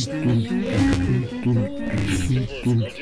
Tum, tum, tum, tum, tum, tum, tum, tum.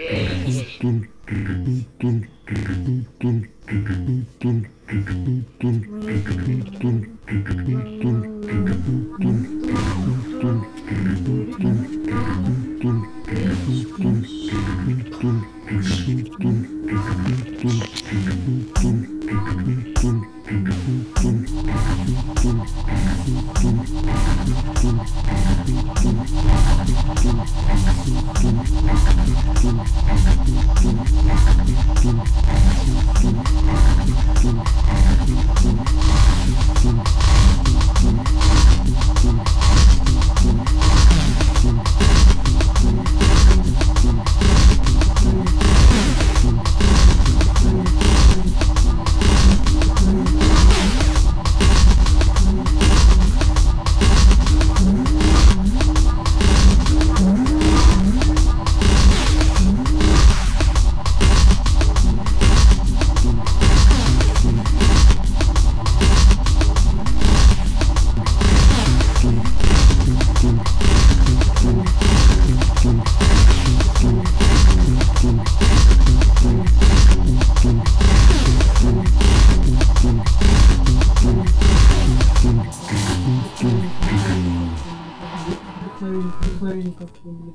Mm-hmm.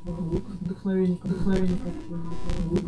какую-нибудь, вдохновение, вдохновение какое-нибудь.